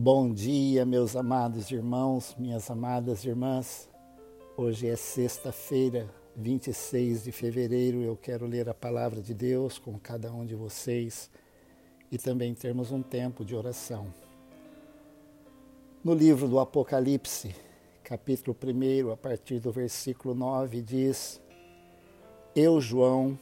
Bom dia, meus amados irmãos, minhas amadas irmãs. Hoje é sexta-feira, 26 de fevereiro. Eu quero ler a palavra de Deus com cada um de vocês e também termos um tempo de oração. No livro do Apocalipse, capítulo 1, a partir do versículo 9, diz: Eu, João,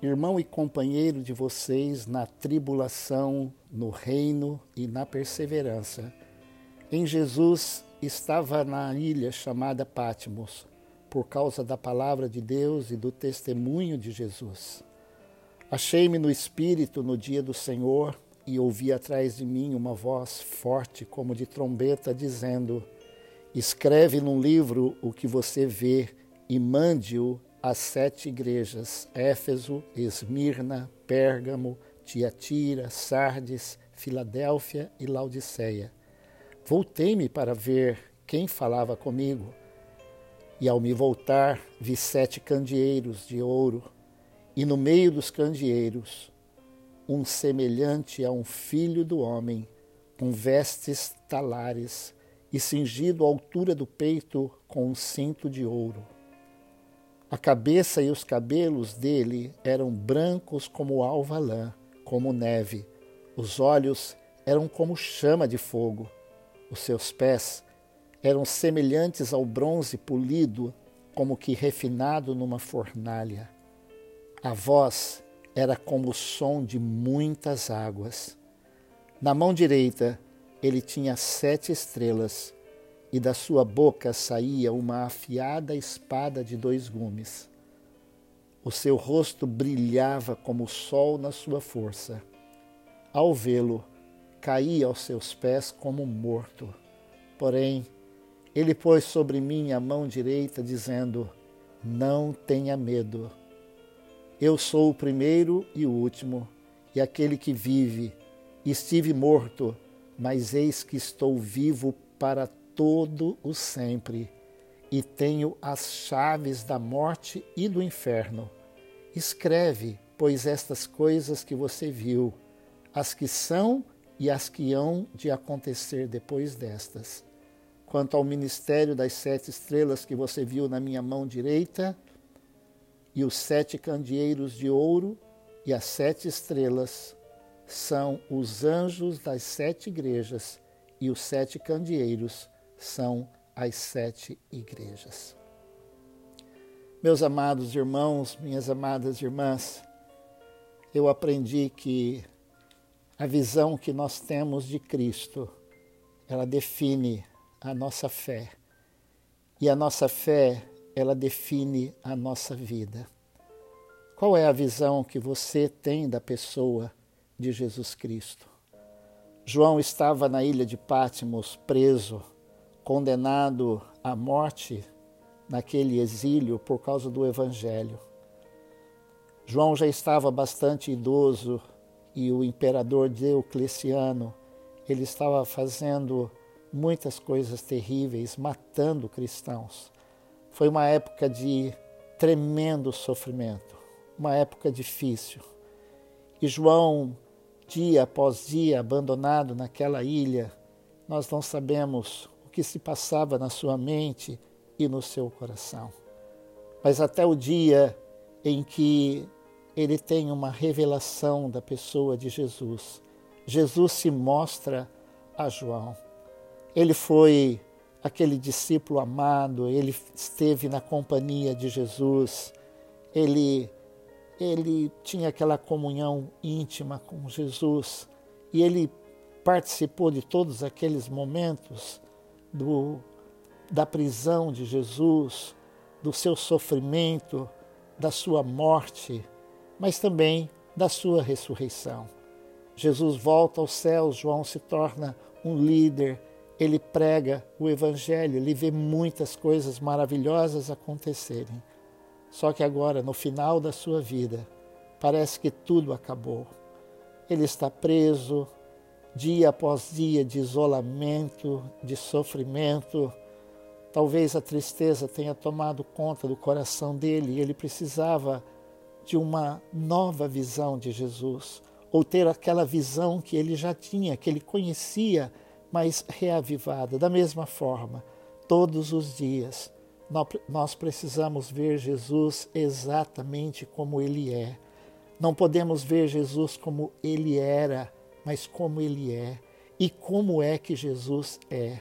irmão e companheiro de vocês na tribulação, no reino e na perseverança. Em Jesus estava na ilha chamada Patmos, por causa da palavra de Deus e do testemunho de Jesus. Achei-me no Espírito no dia do Senhor e ouvi atrás de mim uma voz forte, como de trombeta, dizendo: Escreve num livro o que você vê e mande-o as sete igrejas: Éfeso, Esmirna, Pérgamo, Tiatira, Sardes, Filadélfia e Laodiceia. Voltei-me para ver quem falava comigo, e ao me voltar vi sete candeeiros de ouro, e no meio dos candeeiros um semelhante a um filho do homem, com vestes talares e cingido à altura do peito com um cinto de ouro. A cabeça e os cabelos dele eram brancos como alva lã, como neve. Os olhos eram como chama de fogo. Os seus pés eram semelhantes ao bronze polido, como que refinado numa fornalha. A voz era como o som de muitas águas. Na mão direita ele tinha sete estrelas e da sua boca saía uma afiada espada de dois gumes. O seu rosto brilhava como o sol na sua força. Ao vê-lo, caí aos seus pés como morto. Porém, ele pôs sobre mim a mão direita, dizendo: Não tenha medo. Eu sou o primeiro e o último, e aquele que vive. Estive morto, mas eis que estou vivo para todo o sempre, e tenho as chaves da morte e do inferno. Escreve, pois, estas coisas que você viu, as que são e as que hão de acontecer depois destas. Quanto ao ministério das sete estrelas que você viu na minha mão direita, e os sete candeeiros de ouro e as sete estrelas são os anjos das sete igrejas, e os sete candeeiros são as sete igrejas. Meus amados irmãos, minhas amadas irmãs, eu aprendi que a visão que nós temos de Cristo, ela define a nossa fé. E a nossa fé, ela define a nossa vida. Qual é a visão que você tem da pessoa de Jesus Cristo? João estava na ilha de Patmos, preso, condenado à morte naquele exílio por causa do Evangelho. João já estava bastante idoso e o imperador Diocleciano ele estava fazendo muitas coisas terríveis, matando cristãos. Foi uma época de tremendo sofrimento, uma época difícil. E João, dia após dia, abandonado naquela ilha, nós não sabemos que se passava na sua mente e no seu coração. Mas até o dia em que ele tem uma revelação da pessoa de Jesus, Jesus se mostra a João. Ele foi aquele discípulo amado, ele esteve na companhia de Jesus, ele, ele tinha aquela comunhão íntima com Jesus e ele participou de todos aqueles momentos do, da prisão de Jesus, do seu sofrimento, da sua morte, mas também da sua ressurreição. Jesus volta aos céus, João se torna um líder, ele prega o Evangelho, ele vê muitas coisas maravilhosas acontecerem. Só que agora, no final da sua vida, parece que tudo acabou. Ele está preso, dia após dia de isolamento, de sofrimento. Talvez a tristeza tenha tomado conta do coração dele e ele precisava de uma nova visão de Jesus, ou ter aquela visão que ele já tinha, que ele conhecia mas reavivada. Da mesma forma, todos os dias, nós precisamos ver Jesus exatamente como ele é. Não podemos ver Jesus como ele era, mas como ele é. E como é que Jesus é?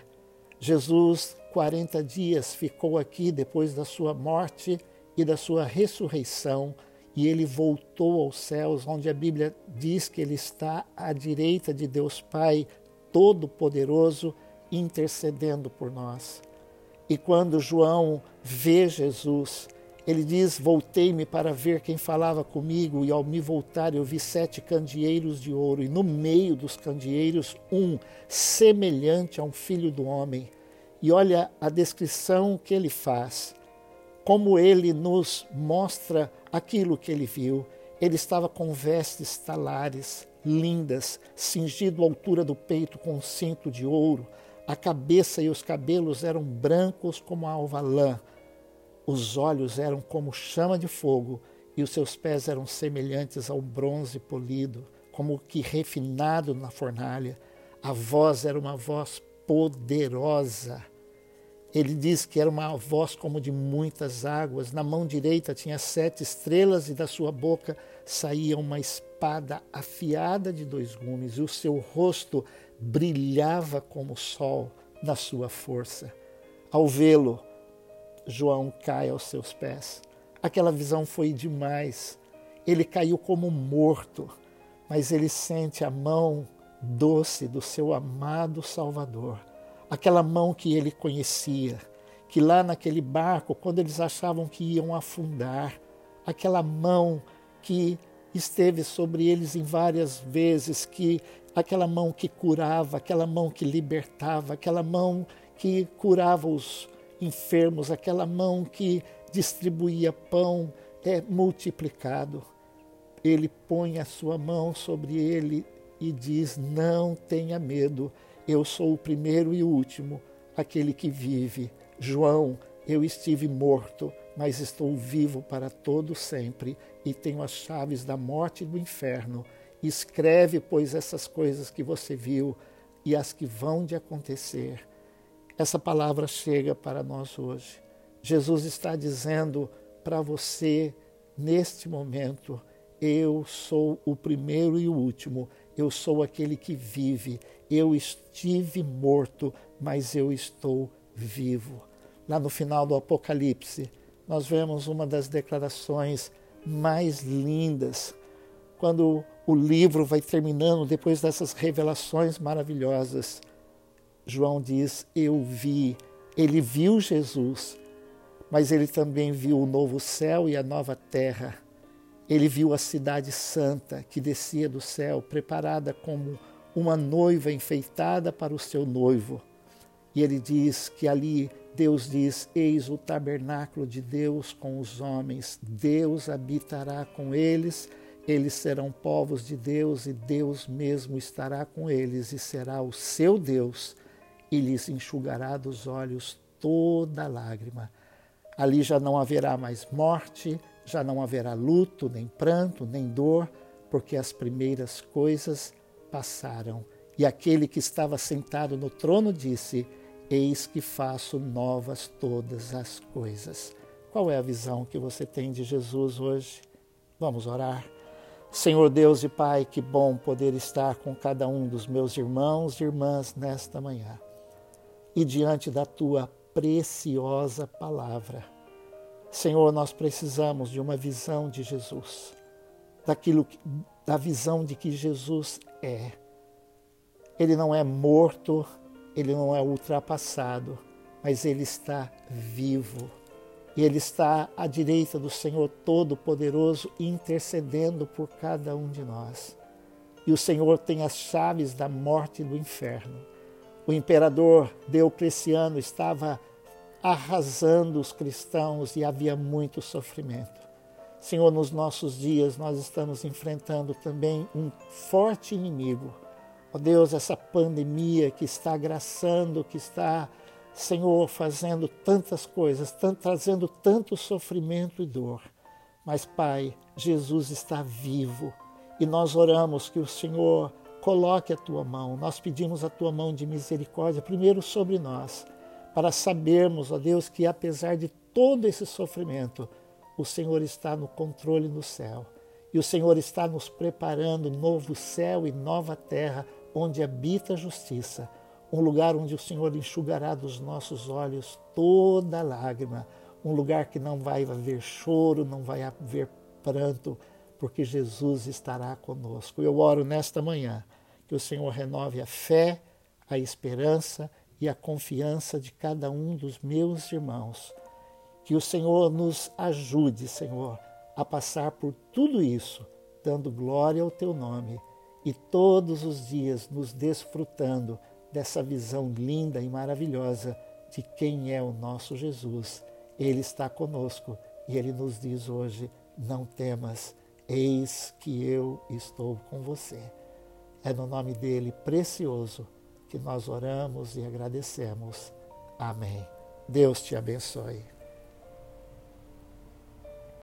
Jesus, 40 dias, ficou aqui depois da sua morte e da sua ressurreição, e ele voltou aos céus, onde a Bíblia diz que ele está à direita de Deus Pai Todo-Poderoso, intercedendo por nós. E quando João vê Jesus, ele diz: Voltei-me para ver quem falava comigo, e ao me voltar eu vi sete candeeiros de ouro, e no meio dos candeeiros um semelhante a um filho do homem. E olha a descrição que ele faz, como ele nos mostra aquilo que ele viu. Ele estava com vestes talares, lindas, cingido à altura do peito com um cinto de ouro a cabeça e os cabelos eram brancos como a alva lã. Os olhos eram como chama de fogo e os seus pés eram semelhantes ao bronze polido, como que refinado na fornalha. A voz era uma voz poderosa. Ele diz que era uma voz como de muitas águas. Na mão direita tinha sete estrelas e da sua boca saía uma espada afiada de dois gumes, e o seu rosto brilhava como o sol na sua força. Ao vê-lo, João cai aos seus pés. Aquela visão foi demais. Ele caiu como morto, mas ele sente a mão doce do seu amado Salvador, aquela mão que ele conhecia, que lá naquele barco, quando eles achavam que iam afundar, aquela mão que esteve sobre eles em várias vezes, que aquela mão que curava, aquela mão que libertava, aquela mão que curava os enfermos, aquela mão que distribuía pão é multiplicado. Ele põe a sua mão sobre ele e diz: Não tenha medo, eu sou o primeiro e o último, aquele que vive. João, eu estive morto, mas estou vivo para todo sempre e tenho as chaves da morte e do inferno. Escreve, pois, essas coisas que você viu e as que vão de acontecer. Essa palavra chega para nós hoje. Jesus está dizendo para você, neste momento, eu sou o primeiro e o último, eu sou aquele que vive. Eu estive morto, mas eu estou vivo. Lá no final do Apocalipse, nós vemos uma das declarações mais lindas, quando o livro vai terminando, depois dessas revelações maravilhosas. João diz: Eu vi, ele viu Jesus, mas ele também viu o novo céu e a nova terra. Ele viu a cidade santa que descia do céu, preparada como uma noiva enfeitada para o seu noivo. E ele diz que ali Deus diz: Eis o tabernáculo de Deus com os homens, Deus habitará com eles eles serão povos de Deus e Deus mesmo estará com eles e será o seu Deus e lhes enxugará dos olhos toda lágrima. Ali já não haverá mais morte, já não haverá luto, nem pranto, nem dor, porque as primeiras coisas passaram. E aquele que estava sentado no trono disse: Eis que faço novas todas as coisas. Qual é a visão que você tem de Jesus hoje? Vamos orar. Senhor Deus e Pai, que bom poder estar com cada um dos meus irmãos e irmãs nesta manhã e diante da tua preciosa palavra. Senhor, nós precisamos de uma visão de Jesus, daquilo da visão de que Jesus é. Ele não é morto, ele não é ultrapassado, mas ele está vivo e Ele está à direita do Senhor Todo-Poderoso, intercedendo por cada um de nós. E o Senhor tem as chaves da morte e do inferno. O imperador Diocleciano estava arrasando os cristãos e havia muito sofrimento. Senhor, nos nossos dias nós estamos enfrentando também um forte inimigo. Ó oh Deus, essa pandemia que está agraçando, que está Senhor, fazendo tantas coisas, trazendo tanto sofrimento e dor. Mas, Pai, Jesus está vivo e nós oramos que o Senhor coloque a tua mão. Nós pedimos a tua mão de misericórdia, primeiro sobre nós, para sabermos, ó Deus, que apesar de todo esse sofrimento, o Senhor está no controle no céu. E o Senhor está nos preparando novo céu e nova terra, onde habita a justiça, um lugar onde o Senhor enxugará dos nossos olhos toda lágrima, um lugar que não vai haver choro, não vai haver pranto, porque Jesus estará conosco. Eu oro nesta manhã que o Senhor renove a fé, a esperança e a confiança de cada um dos meus irmãos. Que o Senhor nos ajude, Senhor, a passar por tudo isso, dando glória ao teu nome e todos os dias nos desfrutando dessa visão linda e maravilhosa de quem é o nosso Jesus. Ele está conosco e ele nos diz hoje: não temas, eis que eu estou com você. É no nome dele precioso que nós oramos e agradecemos. Amém. Deus te abençoe.